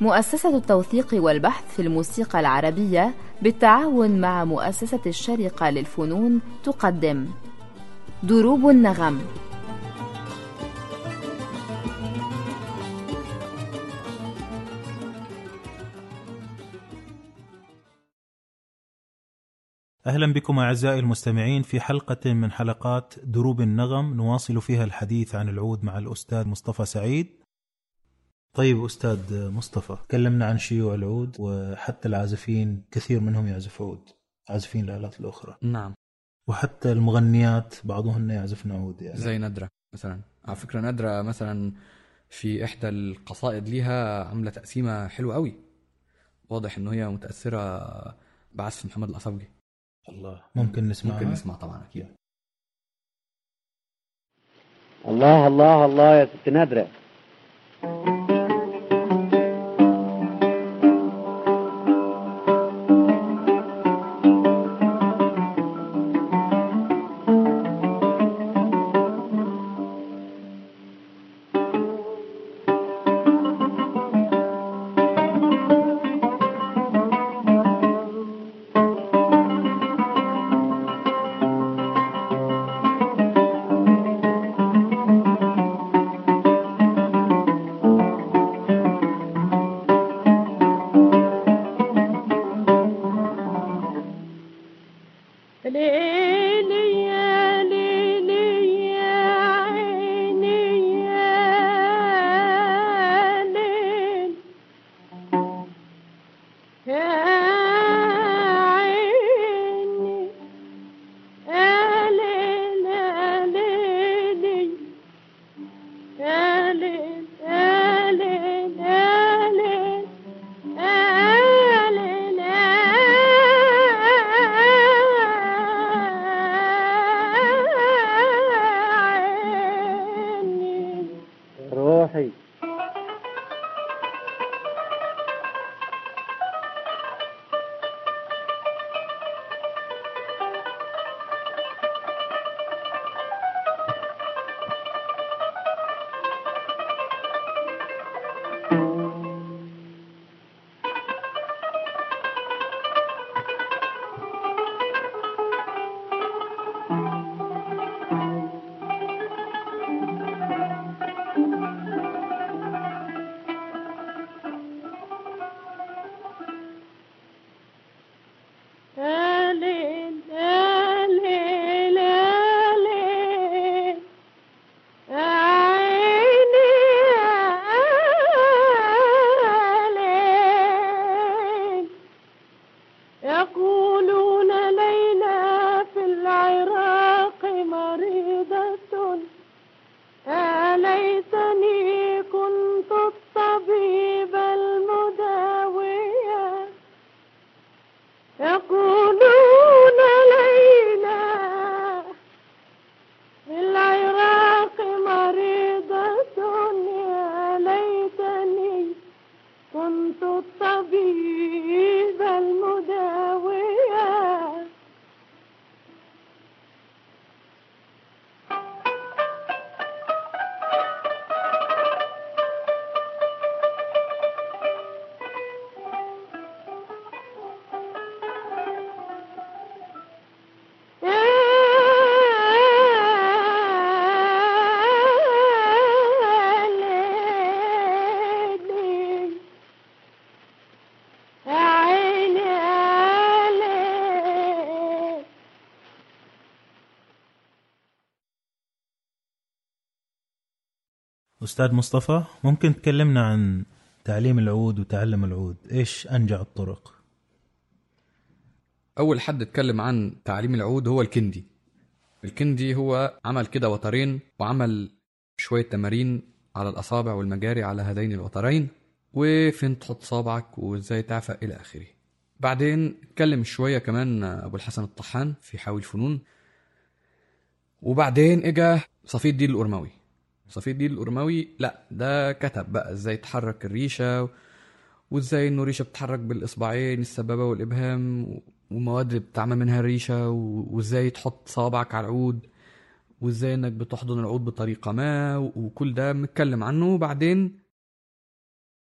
مؤسسة التوثيق والبحث في الموسيقى العربية بالتعاون مع مؤسسة الشرقة للفنون تقدم. دروب النغم. أهلا بكم أعزائي المستمعين في حلقة من حلقات دروب النغم. نواصل فيها الحديث عن العود مع الأستاذ مصطفى سعيد. طيب أستاذ مصطفى تكلمنا عن شيوع العود وحتى العازفين كثير منهم يعزف عود. عازفين الآلات الأخرى. نعم. وحتى المغنيات بعضهن يعزفن عود يعني. زي ندرة مثلا. على فكرة ندرة مثلا في إحدى القصائد ليها عاملة تقسيمة حلوة قوي. واضح إن هي متأثرة بعزف محمد الأصابجي الله. ممكن نسمع ممكن نسمع طبعا أكيد. الله الله الله يا ست نادرة. أستاذ مصطفى ممكن تكلمنا عن تعليم العود وتعلم العود؟ إيش أنجع الطرق؟ أول حد اتكلم عن تعليم العود هو الكندي. الكندي هو عمل كده وترين وعمل شوية تمارين على الأصابع والمجاري على هذين الوترين وفين تحط صابعك وإزاي تعفق إلى آخره. بعدين اتكلم شوية كمان أبو الحسن الطحان في حاوي الفنون. وبعدين إجا صفي الدين الأرموي صفي الدين الأرموي لا ده كتب بقى إزاي تحرك الريشة وإزاي إنه الريشة بتتحرك بالإصبعين السبابة والإبهام والمواد اللي بتعمل منها الريشة و- وإزاي تحط صابعك على العود وإزاي إنك بتحضن العود بطريقة ما وكل ده متكلم عنه. وبعدين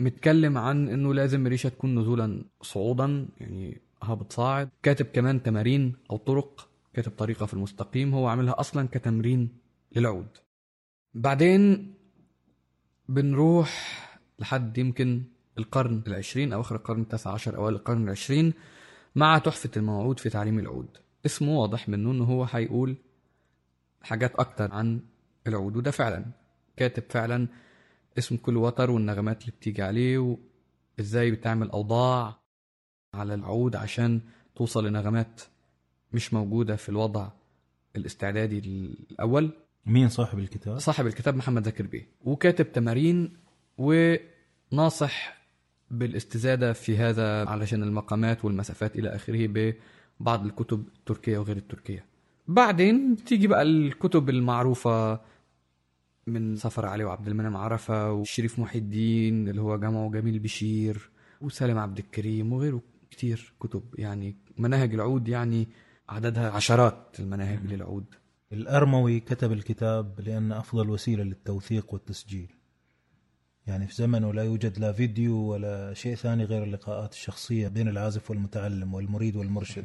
متكلم عن إنه لازم الريشة تكون نزولا صعودا يعني هابط صاعد كاتب كمان تمارين أو طرق كاتب طريقة في المستقيم هو عاملها أصلا كتمرين للعود. بعدين بنروح لحد يمكن القرن العشرين أواخر القرن التاسع عشر أوائل القرن العشرين مع تحفة الموعود في تعليم العود. اسمه واضح منه إنه هو هيقول حاجات أكتر عن العود وده فعلا. كاتب فعلا اسم كل وتر والنغمات اللي بتيجي عليه وإزاي بتعمل أوضاع على العود عشان توصل لنغمات مش موجودة في الوضع الاستعدادي الأول. مين صاحب الكتاب؟ صاحب الكتاب محمد زكر بيه وكاتب تمارين وناصح بالاستزادة في هذا علشان المقامات والمسافات إلى آخره ببعض الكتب التركية وغير التركية. بعدين تيجي بقى الكتب المعروفة من سفر علي وعبد المنعم عرفة وشريف محي الدين اللي هو جمعه جميل بشير وسالم عبد الكريم وغيره كتير كتب يعني مناهج العود يعني عددها عشرات المناهج للعود. الأرموي كتب الكتاب لأن أفضل وسيلة للتوثيق والتسجيل. يعني في زمنه لا يوجد لا فيديو ولا شيء ثاني غير اللقاءات الشخصية بين العازف والمتعلم والمريد والمرشد.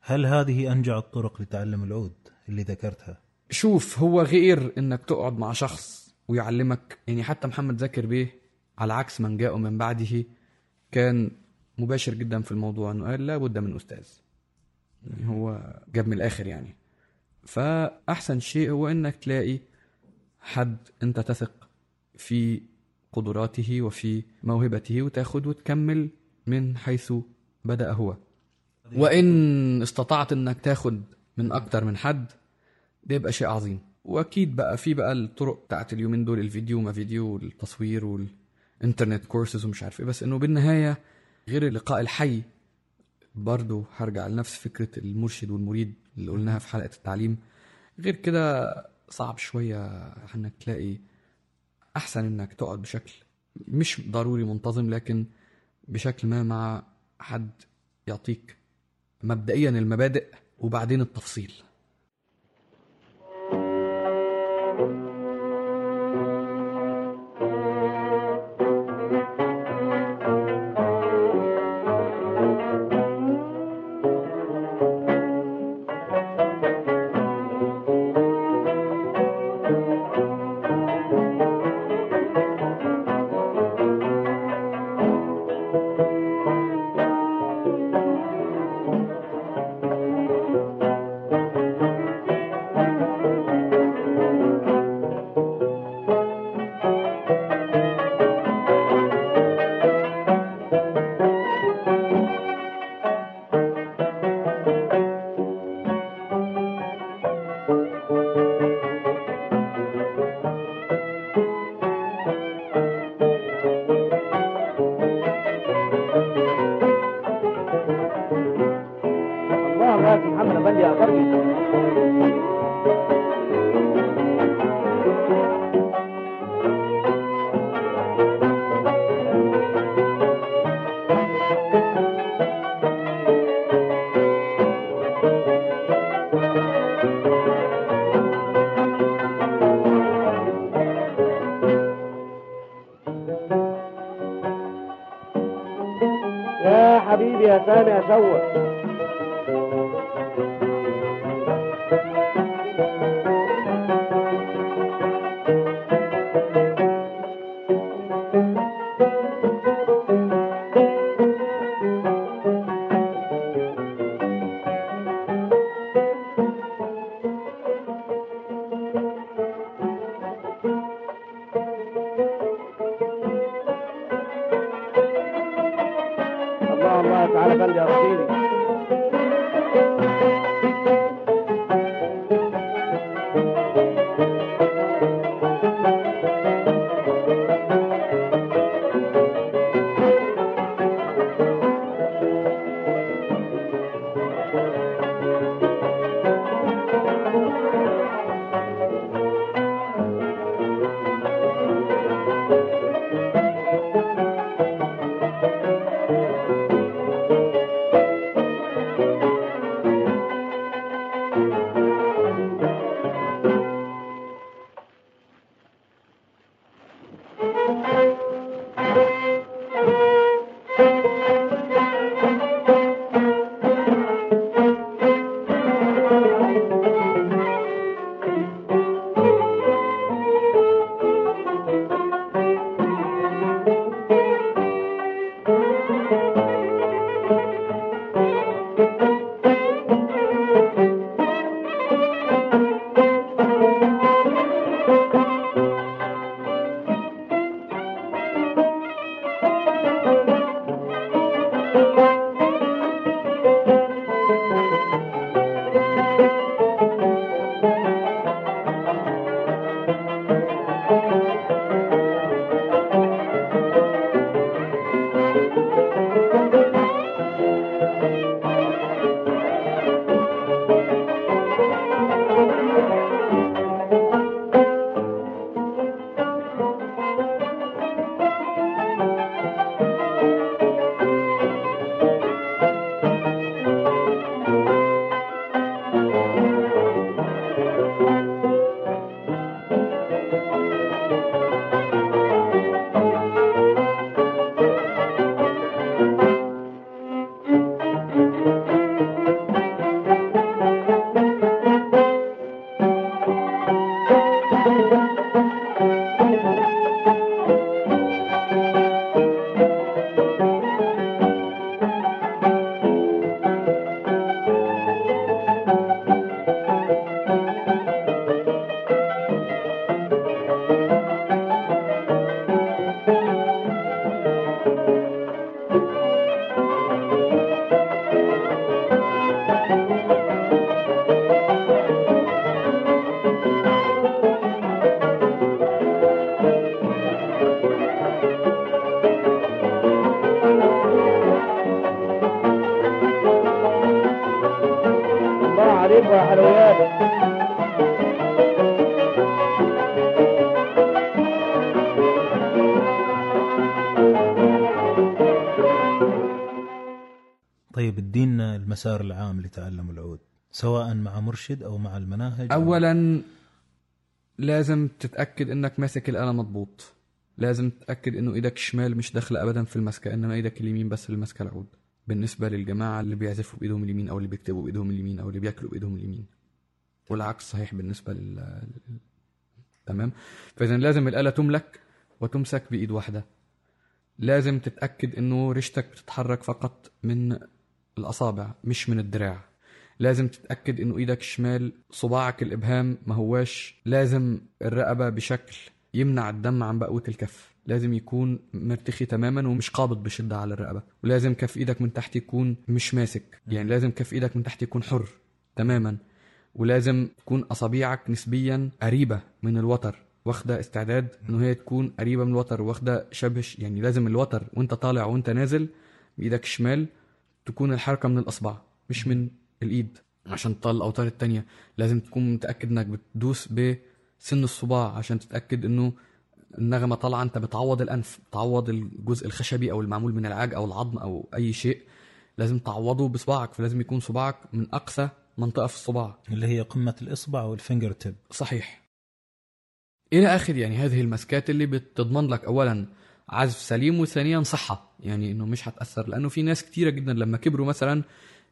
هل هذه أنجع الطرق لتعلم العود اللي ذكرتها؟ شوف هو غير إنك تقعد مع شخص ويعلمك. يعني حتى محمد زكر بيه على عكس من جاء من بعده كان مباشر جدا في الموضوع إنه قال لابد من أستاذ. يعني هو جاب من الآخر يعني. فأحسن شيء هو إنك تلاقي حد أنت تثق في قدراته وفي موهبته وتاخد وتكمل من حيث بدأ هو. وإن استطعت إنك تاخد من أكتر من حد ده يبقى شيء عظيم. وأكيد بقى في بقى الطرق بتاعت اليومين دول الفيديو ما فيديو والتصوير والإنترنت كورسز ومش عارف إيه. بس إنه بالنهاية غير اللقاء الحي برضه هرجع لنفس فكرة المرشد والمريد. اللي قلناها في حلقة التعليم. غير كده صعب شوية إنك تلاقي أحسن إنك تقعد بشكل مش ضروري منتظم لكن بشكل ما مع حد يعطيك مبدئيا المبادئ وبعدين التفصيل. حبيبي يا कालखंड जाती طيب ادينا المسار العام لتعلم العود سواء مع مرشد أو مع المناهج اولا لازم تتأكد إنك ماسك الاله مضبوط. لازم تتأكد إنه إيدك الشمال مش داخلة ابدا في المسكة إنما إيدك اليمين بس اللي ماسكه العود. بالنسبة للجماعة اللي بيعزفوا بإيدهم اليمين أو اللي بيكتبوا بإيدهم اليمين أو اللي بياكلوا بإيدهم اليمين. والعكس صحيح بالنسبة لل تمام؟ فإذا لازم الآلة تملك وتمسك بإيد واحدة. لازم تتأكد إنه ريشتك بتتحرك فقط من الأصابع مش من الدراع. لازم تتأكد إنه إيدك الشمال صباعك الإبهام ما هواش. لازم الرقبة بشكل يمنع الدم عن بقوة الكف. لازم يكون مرتخي تماما ومش قابض بشدة على الرقبة. ولازم كف إيدك من تحت يكون مش ماسك. يعني لازم كف إيدك من تحت يكون حر تماما. ولازم تكون اصابيعك نسبيا قريبة من الوتر واخدة استعداد إنه هي تكون قريبة من الوتر واخدة شبه يعني لازم الوتر وأنت طالع وأنت نازل بإيدك الشمال تكون الحركة من الأصبع مش من الإيد. عشان تطلع الأوتار التانية لازم تكون متأكد إنك بتدوس بسن الصباع عشان تتأكد إنه النغمة طالعة أنت بتعوض الانف بتعوض الجزء الخشبي أو المعمول من العاج أو العظم أو أي شيء لازم تعوضه بصباعك فلازم يكون صباعك من أقصى منطقة في الصباع. اللي هي قمة الإصبع وال fingertip. صحيح. إلى آخر يعني هذه المسكات اللي بتضمن لك اولا عزف سليم وثانيا صحة. يعني إنه مش هتأثر لأنه في ناس كتيرة جدا لما كبروا مثلا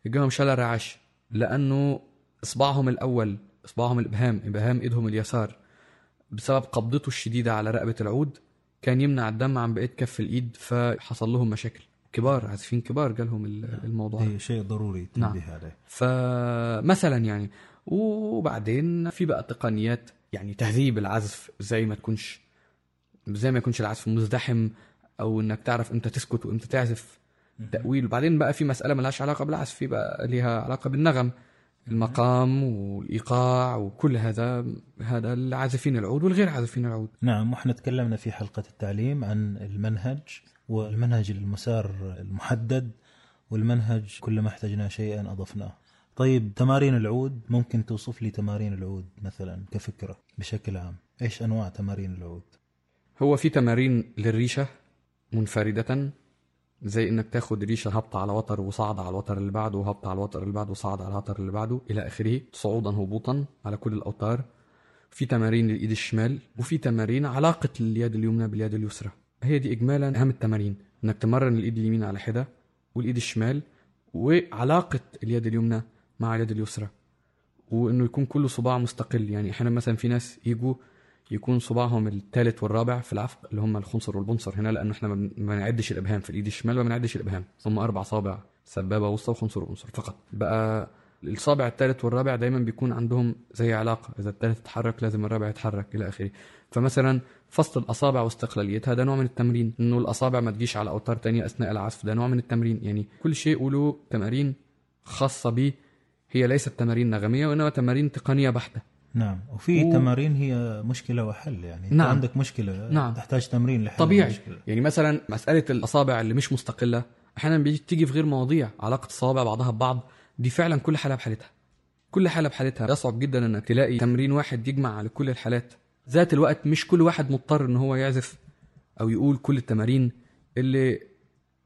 يجيهم شلل رعاش لأنه إصبعهم الأول إصبعهم الإبهام إبهام إيدهم اليسار. بسبب قبضته الشديدة على رقبة العود كان يمنع الدم عن بقية كف الإيد فحصل لهم مشاكل كبار عازفين كبار جالهم ال- الموضوع ده. شيء ضروري نعم. تنبه عليه فمثلا يعني وبعدين في بقى تقنيات يعني تهذيب العزف زي ما تكونش زي ما يكونش العزف مزدحم أو إنك تعرف إمتى تسكت وإمتى تعزف تأويل. وبعدين بقى في مسألة ملهاش علاقة بالعزف في بقى ليها علاقة بالنغم. المقام والإيقاع وكل هذا هذا العازفين العود والغير عازفين العود. نعم وإحنا تكلمنا في حلقة التعليم عن المنهج والمنهج المسار المحدد والمنهج كلما احتجنا شيئا أضفناه. طيب تمارين العود ممكن توصف لي تمارين العود مثلا كفكرة بشكل عام؟ إيش أنواع تمارين العود؟ هو في تمارين للريشة منفردة زي إنك تاخد ريشة هبطة على وتر وصعد على الوتر اللي بعده وهبطة على الوتر اللي بعده وصعد على الوتر اللي بعده إلى آخره صعودا هبوطا على كل الأوتار. في تمارين للإيد الشمال وفي تمارين علاقة اليد اليمنى باليد اليسرى. هي دي اجمالا أهم التمارين إنك تمرن الإيد اليمين على حدة والإيد الشمال وعلاقة اليد اليمنى مع اليد اليسرى. وإنه يكون كل صباع مستقل يعني أحيانا مثلا في ناس يجوا يكون صباعهم الثالث والرابع في العفق اللي هم الخنصر والبنصر هنا لأنه إحنا ما بنعدش الإبهام. في الإيد الشمال ما بنعدش الإبهام. هم أربع صابع سبابة وسطى وخنصر وبنصر فقط. بقى الصابع الثالث والرابع دايما بيكون عندهم زي علاقة. إذا الثالث اتحرك لازم الرابع يتحرك إلى آخره. فمثلا فصل الأصابع واستقلاليتها ده نوع من التمرين. إنه الأصابع ما تجيش على أوتار تانية أثناء العزف ده نوع من التمرين. يعني كل شيء له تمارين خاصة به هي ليست تمارين نغمية وإنما تمارين تقنية بحتة. نعم. وفي و- تمارين هي مشكلة وحل يعني. نعم. عندك مشكلة نعم. تحتاج تمرين لحل طبيعي. المشكلة. يعني مثلا مسألة الأصابع اللي مش مستقلة أحيانا بتيجي في غير مواضيع علاقة الصوابع بعضها ببعض دي فعلا كل حالة بحالتها. كل حالة بحالتها. يصعب جدا إنك تلاقي تمرين واحد يجمع على كل الحالات. ذات الوقت مش كل واحد مضطر إن هو يعزف أو يقول كل التمارين اللي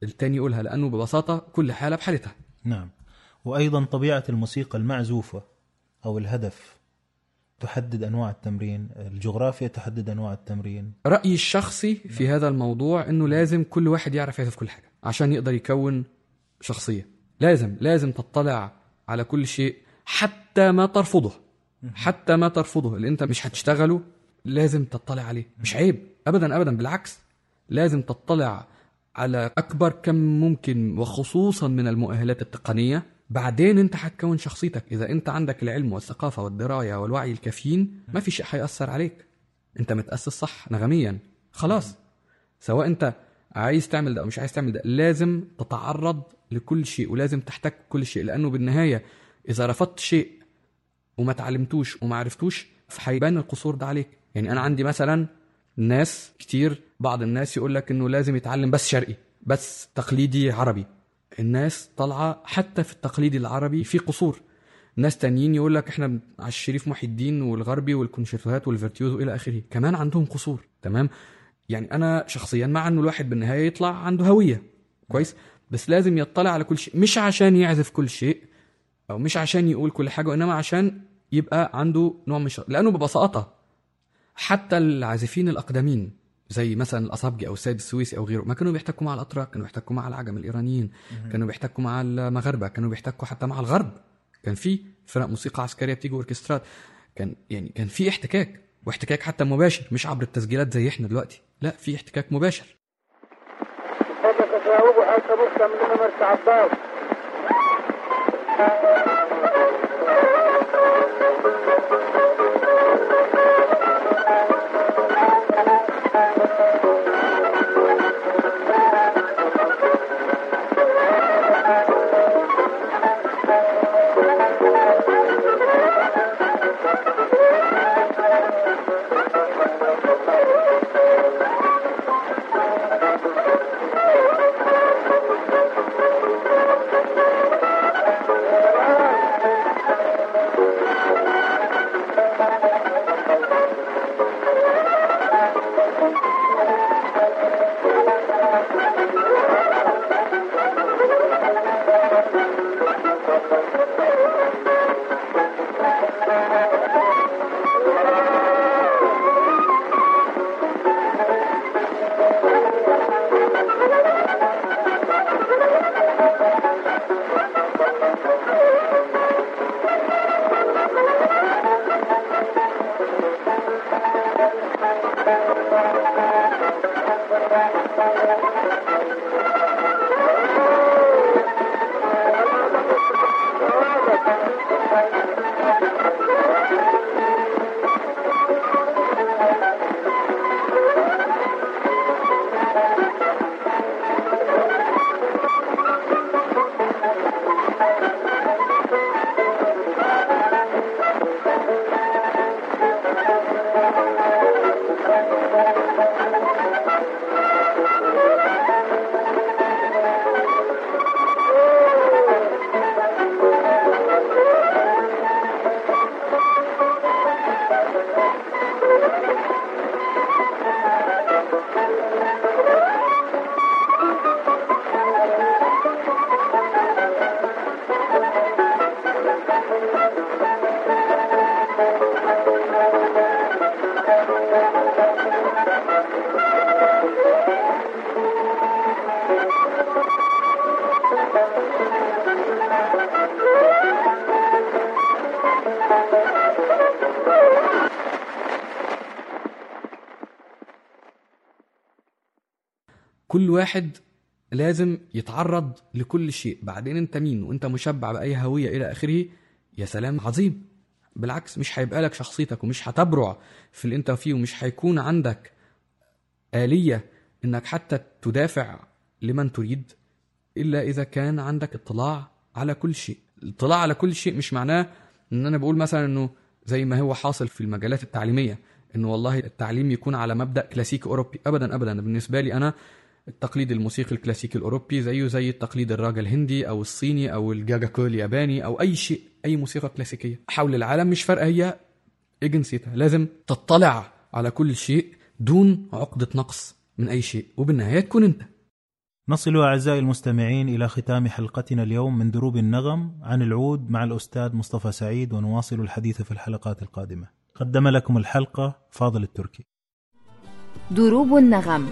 التاني يقولها لأنه ببساطة كل حالة بحالتها. نعم. وأيضا طبيعة الموسيقى المعزوفة أو الهدف. تحدد أنواع التمرين الجغرافيا تحدد أنواع التمرين. رأيي الشخصي في هذا الموضوع إنه لازم كل واحد يعرف يعزف كل حاجة عشان يقدر يكون شخصية. لازم لازم تطلع على كل شيء حتى ما ترفضه. حتى ما ترفضه. اللي أنت مش هتشتغله لازم تطلع عليه. مش عيب. ابدا ابدا. بالعكس لازم تطلع على أكبر كم ممكن وخصوصا من المؤهلات التقنية. بعدين انت هتكون شخصيتك. إذا انت عندك العلم والثقافة والدراية والوعي الكافيين ما في شيء هيأثر عليك. انت متأسس صح نغميا. خلاص. سواء انت عايز تعمل ده أو مش عايز تعمل ده لازم تتعرض لكل شيء ولازم تحتك كل شيء. لأنه بالنهاية إذا رفضت شيء وما تعلمتوش وما عرفتوش فهيبان القصور ده عليك. يعني أنا عندي مثلا ناس كتير بعض الناس يقول لك إنه لازم يتعلم بس شرقي بس تقليدي عربي. الناس طالعة حتى في التقليدي العربي في قصور. ناس تانيين يقول لك إحنا على الشريف محي الدين والغربي والكونشيرتوهات والفيرتيوزو إلى آخره. كمان عندهم قصور. تمام؟ يعني أنا شخصيا مع إنه الواحد بالنهاية يطلع عنده هوية. كويس؟ بس لازم يطلع على كل شيء. مش عشان يعزف كل شيء أو مش عشان يقول كل حاجة وإنما عشان يبقى عنده نوع من لأنه ببساطة حتى العازفين الأقدمين زي مثلا الأصابجي أو السيد السويسي أو غيره. ما كانوا بيحتكوا مع الأتراك كانوا بيحتكوا مع العجم الإيرانيين كانوا بيحتكوا مع المغاربة كانوا بيحتكوا حتى مع الغرب. كان في فرق موسيقى عسكرية بتيجي اوركسترات كان يعني كان في احتكاك واحتكاك حتى مباشر مش عبر التسجيلات زي إحنا دلوقتي. لا في احتكاك مباشر. كل واحد لازم يتعرض لكل شيء. بعدين انت مين؟ وانت مشبع بأي هوية إلى آخره؟ يا سلام عظيم. بالعكس مش هيبقى لك شخصيتك ومش هتبرع في اللي انت فيه ومش هيكون عندك آلية إنك حتى تدافع لمن تريد إلا إذا كان عندك اطلاع على كل شيء. الاطلاع على كل شيء مش معناه إن أنا بقول مثلا إنه زي ما هو حاصل في المجالات التعليمية إنه والله التعليم يكون على مبدأ كلاسيكي أوروبي. ابدا ابدا. بالنسبة لي أنا التقليد الموسيقي الكلاسيكي الأوروبي زيه زي التقليد الراجا الهندي أو الصيني أو الجاجا كول الياباني أو أي شيء أي موسيقى كلاسيكية حول العالم مش فارقة هي إيه جنسيتها لازم تطلع على كل شيء دون عقدة نقص من أي شيء وبالنهاية تكون أنت. نصل أعزائي المستمعين إلى ختام حلقتنا اليوم من دروب النغم عن العود مع الأستاذ مصطفى سعيد ونواصل الحديث في الحلقات القادمة. قدم لكم الحلقة فاضل التركي. دروب النغم.